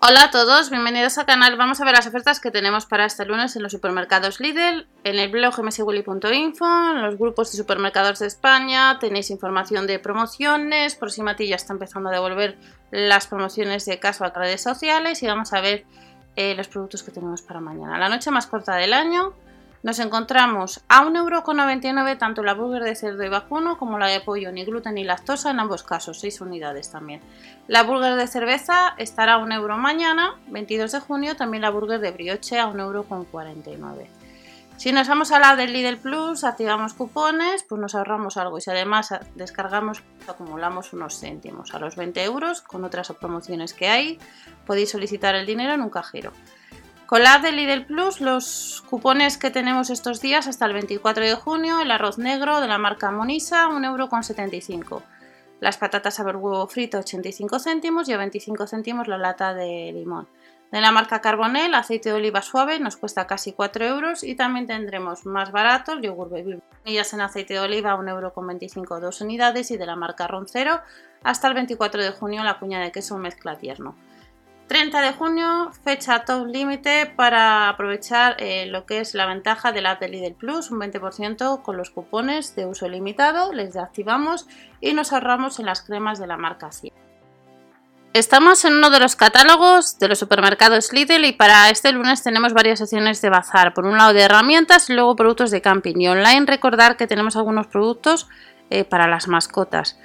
Hola a todos, bienvenidos al canal. Vamos a ver las ofertas que tenemos para este lunes en los supermercados Lidl, en el blog mswilly.info, en los grupos de supermercados de España, tenéis información de promociones, Proximati ya está empezando a devolver las promociones de caso a redes sociales y vamos a ver eh, los productos que tenemos para mañana. La noche más corta del año, nos encontramos a 1,99€ tanto la burger de cerdo y vacuno como la de pollo, ni gluten ni lactosa en ambos casos, 6 unidades también. La burger de cerveza estará a 1 euro mañana, 22 de junio, también la burger de brioche a 1,49€. Si nos vamos a la del Lidl Plus, activamos cupones, pues nos ahorramos algo y si además descargamos, acumulamos unos céntimos a los 20 euros con otras promociones que hay, podéis solicitar el dinero en un cajero. Con la de Lidl Plus, los cupones que tenemos estos días hasta el 24 de junio, el arroz negro de la marca Monisa, 1,75€. Las patatas ver huevo frito, 85 céntimos y a 25 céntimos la lata de limón. De la marca Carbonel, aceite de oliva suave, nos cuesta casi 4 euros y también tendremos más barato el yogur baby. Ellas en aceite de oliva, 1,25 euro dos unidades y de la marca Roncero hasta el 24 de junio la cuña de queso mezcla tierno. 30 de junio, fecha top límite para aprovechar eh, lo que es la ventaja de la de Lidl Plus, un 20% con los cupones de uso limitado, les activamos y nos ahorramos en las cremas de la marca Cia. Estamos en uno de los catálogos de los supermercados Lidl y para este lunes tenemos varias secciones de bazar. Por un lado de herramientas y luego productos de camping y online. Recordar que tenemos algunos productos eh, para las mascotas.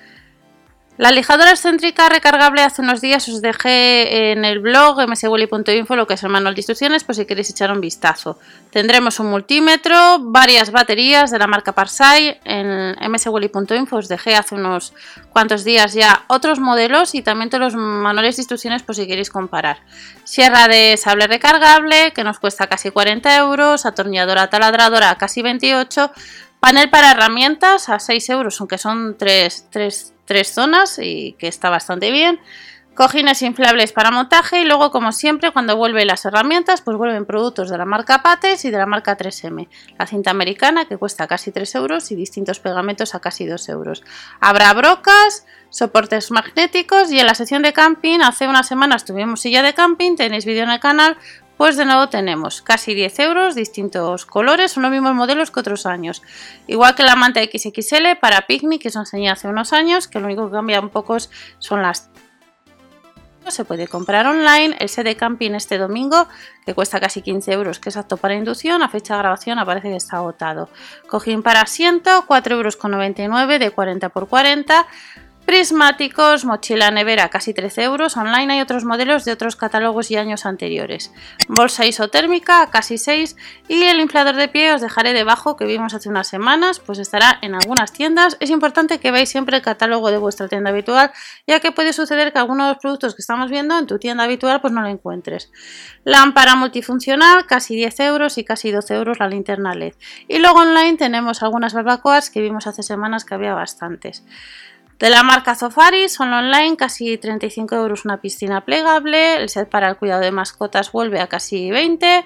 La lijadora excéntrica recargable hace unos días os dejé en el blog mswelly.info lo que es el manual de instrucciones por si queréis echar un vistazo. Tendremos un multímetro, varias baterías de la marca Parsai. En mswelly.info os dejé hace unos cuantos días ya otros modelos y también todos los manuales de instrucciones por si queréis comparar. Sierra de sable recargable que nos cuesta casi 40 euros, atornilladora taladradora casi 28 Panel para herramientas a 6 euros, aunque son 3, 3 tres zonas y que está bastante bien. Cojines inflables para montaje y luego, como siempre, cuando vuelven las herramientas, pues vuelven productos de la marca Pates y de la marca 3M. La cinta americana que cuesta casi 3 euros y distintos pegamentos a casi 2 euros. Habrá brocas, soportes magnéticos y en la sección de camping, hace unas semanas tuvimos silla de camping, tenéis vídeo en el canal, pues de nuevo tenemos casi 10 euros, distintos colores, son los mismos modelos que otros años. Igual que la manta XXL para picnic que os enseñé hace unos años, que lo único que cambia un poco son las se puede comprar online. El set de camping este domingo que cuesta casi 15 euros que es apto para inducción a fecha de grabación aparece que está agotado. Cojín para asiento 4,99 euros de 40 x 40 Prismáticos, mochila nevera casi 13 euros, online hay otros modelos de otros catálogos y años anteriores. Bolsa isotérmica casi 6 y el inflador de pie os dejaré debajo que vimos hace unas semanas, pues estará en algunas tiendas. Es importante que veáis siempre el catálogo de vuestra tienda habitual, ya que puede suceder que algunos de los productos que estamos viendo en tu tienda habitual pues no lo encuentres. Lámpara multifuncional casi 10 euros y casi 12 euros la linterna LED. Y luego online tenemos algunas barbacoas que vimos hace semanas que había bastantes. De la marca Zofari son online casi 35 euros una piscina plegable, el set para el cuidado de mascotas vuelve a casi 20,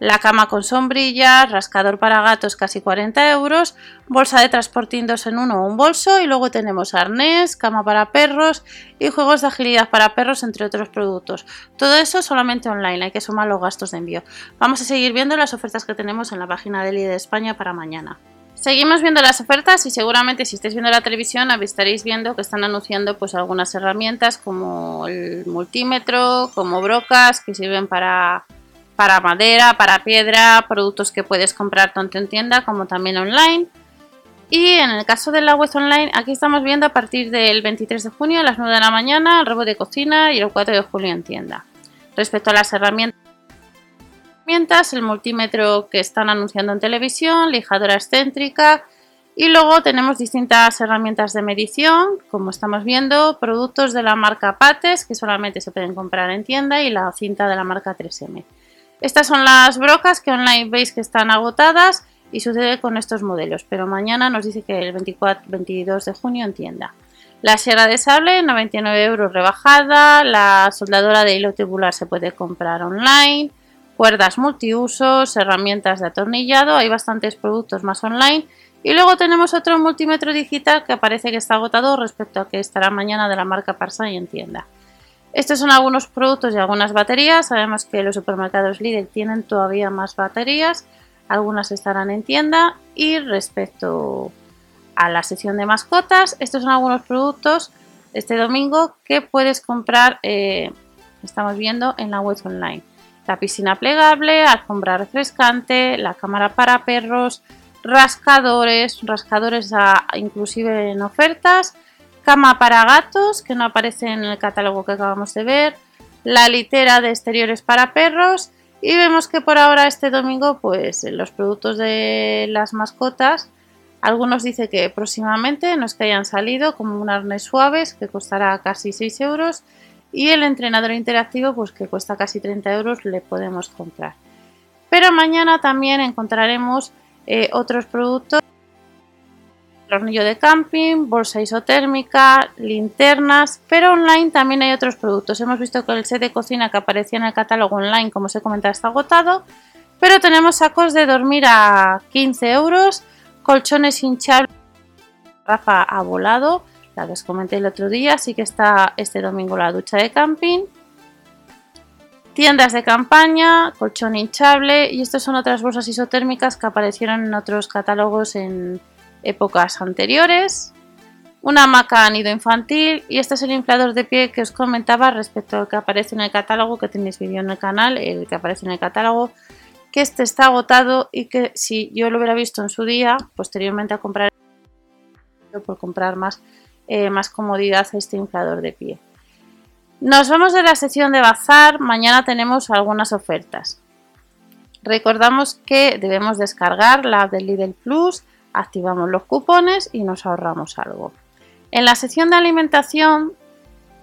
la cama con sombrillas, rascador para gatos casi 40 euros, bolsa de transporte 2 en uno o un bolso y luego tenemos arnés, cama para perros y juegos de agilidad para perros entre otros productos. Todo eso solamente online, hay que sumar los gastos de envío. Vamos a seguir viendo las ofertas que tenemos en la página de de España para mañana. Seguimos viendo las ofertas y seguramente si estáis viendo la televisión estaréis viendo que están anunciando pues algunas herramientas como el multímetro, como brocas que sirven para, para madera, para piedra, productos que puedes comprar tanto en tienda como también online. Y en el caso de la web online, aquí estamos viendo a partir del 23 de junio a las 9 de la mañana el robo de cocina y el 4 de julio en tienda. Respecto a las herramientas el multímetro que están anunciando en televisión, lijadora excéntrica y luego tenemos distintas herramientas de medición, como estamos viendo, productos de la marca Pates que solamente se pueden comprar en tienda y la cinta de la marca 3M. Estas son las brocas que online veis que están agotadas y sucede con estos modelos, pero mañana nos dice que el 24, 22 de junio en tienda. La sierra de sable, 99 euros rebajada. La soldadora de hilo tubular se puede comprar online. Cuerdas multiusos, herramientas de atornillado. Hay bastantes productos más online. Y luego tenemos otro multímetro digital que parece que está agotado respecto a que estará mañana de la marca Parsa y en tienda. Estos son algunos productos y algunas baterías. Sabemos que los supermercados Lidl tienen todavía más baterías. Algunas estarán en tienda. Y respecto a la sección de mascotas, estos son algunos productos este domingo que puedes comprar, eh, estamos viendo en la web online. La piscina plegable, alfombra refrescante, la cámara para perros, rascadores, rascadores inclusive en ofertas, cama para gatos, que no aparece en el catálogo que acabamos de ver, la litera de exteriores para perros y vemos que por ahora este domingo pues los productos de las mascotas algunos dicen que próximamente no es que hayan salido como un arnés suaves que costará casi 6 euros y el entrenador interactivo pues que cuesta casi 30 euros le podemos comprar pero mañana también encontraremos eh, otros productos tornillo de camping, bolsa isotérmica, linternas, pero online también hay otros productos. Hemos visto que el set de cocina que aparecía en el catálogo online, como os he comentado, está agotado, pero tenemos sacos de dormir a 15 euros, colchones hinchables, Rafa ha volado, la que os comenté el otro día, así que está este domingo la ducha de camping, tiendas de campaña, colchón hinchable y estas son otras bolsas isotérmicas que aparecieron en otros catálogos en épocas anteriores, una hamaca nido infantil y este es el inflador de pie que os comentaba respecto al que aparece en el catálogo, que tenéis vídeo en el canal, el que aparece en el catálogo, que este está agotado y que si yo lo hubiera visto en su día, posteriormente a comprar por comprar más, eh, más comodidad a este inflador de pie. Nos vamos de la sección de bazar, mañana tenemos algunas ofertas. Recordamos que debemos descargar la app del Lidl Plus, activamos los cupones y nos ahorramos algo. En la sección de alimentación,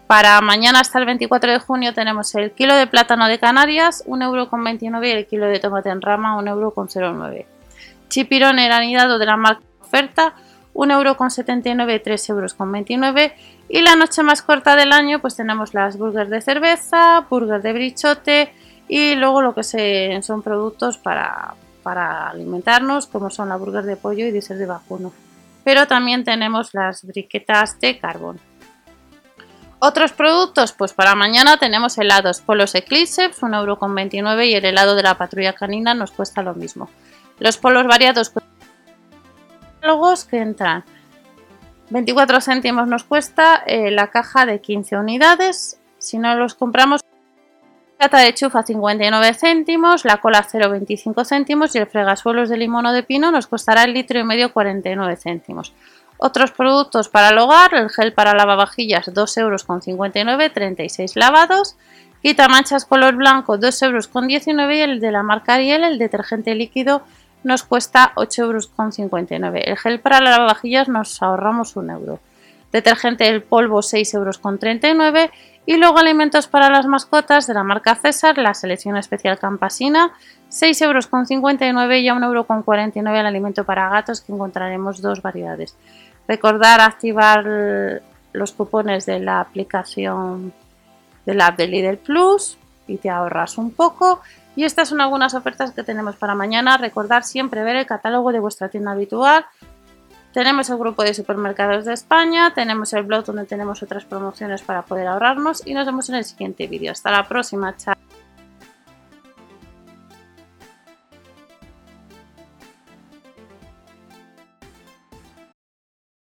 para mañana hasta el 24 de junio tenemos el kilo de plátano de Canarias, 1,29€ y el kilo de tomate en rama, 1,09€. Chipirón el anidado de la marca oferta, 1,79€, 3,29€ y la noche más corta del año pues tenemos las burgers de cerveza, burger de brichote y luego lo que son productos para, para alimentarnos, como son la burger de pollo y diésel de vacuno. Pero también tenemos las briquetas de carbón. Otros productos, pues para mañana tenemos helados Polos Eclipse, 1,29€ y el helado de la patrulla canina nos cuesta lo mismo. Los polos variados que entran 24 céntimos nos cuesta eh, la caja de 15 unidades. Si no los compramos Lata de chufa 59 céntimos, la cola 0,25 céntimos y el fregasuelos de limón o de pino nos costará el litro y medio 49 céntimos. Otros productos para el hogar, el gel para lavavajillas 2,59 euros, 36 lavados. Quitamanchas color blanco 2,19 euros y el de la marca Ariel, el detergente líquido, nos cuesta 8,59 euros. El gel para lavavajillas nos ahorramos 1 euro. Detergente el polvo 6,39 euros y luego alimentos para las mascotas de la marca César, la selección especial campasina, 6,59 euros y a 1,49 euros el alimento para gatos que encontraremos dos variedades. Recordar activar los cupones de la aplicación de la app de Lidl Plus y te ahorras un poco. Y estas son algunas ofertas que tenemos para mañana. Recordar siempre ver el catálogo de vuestra tienda habitual tenemos el grupo de supermercados de España, tenemos el blog donde tenemos otras promociones para poder ahorrarnos y nos vemos en el siguiente vídeo. Hasta la próxima, chao.